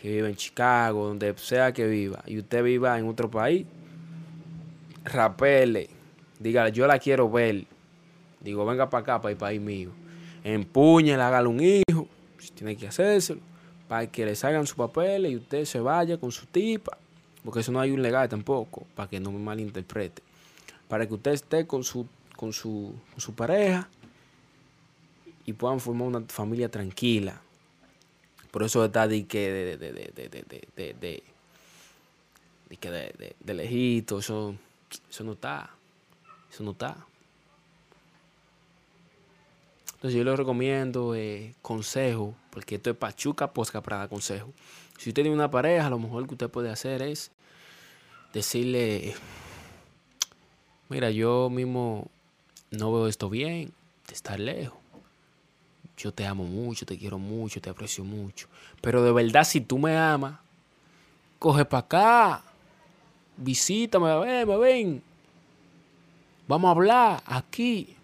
que viva en Chicago, donde sea que viva, y usted viva en otro país, rapele, dígale, yo la quiero ver. Digo, venga para acá, para el país mío. Empuñe, hágale un hijo, si tiene que hacérselo, para que le salgan sus papeles y usted se vaya con su tipa, porque eso no hay un legal tampoco, para que no me malinterprete. Para que usted esté con su, con su, con su pareja y puedan formar una familia tranquila. Por eso está de que de, de, de, de, de, de lejito, eso, eso no está. Eso no está. Entonces yo les recomiendo eh, consejo, porque esto es Pachuca Posca para dar consejo. Si usted tiene una pareja, lo mejor que usted puede hacer es decirle, mira, yo mismo no veo esto bien, de estar lejos. Yo te amo mucho, te quiero mucho, te aprecio mucho. Pero de verdad, si tú me amas, coge para acá, visítame, ven, ven. Vamos a hablar aquí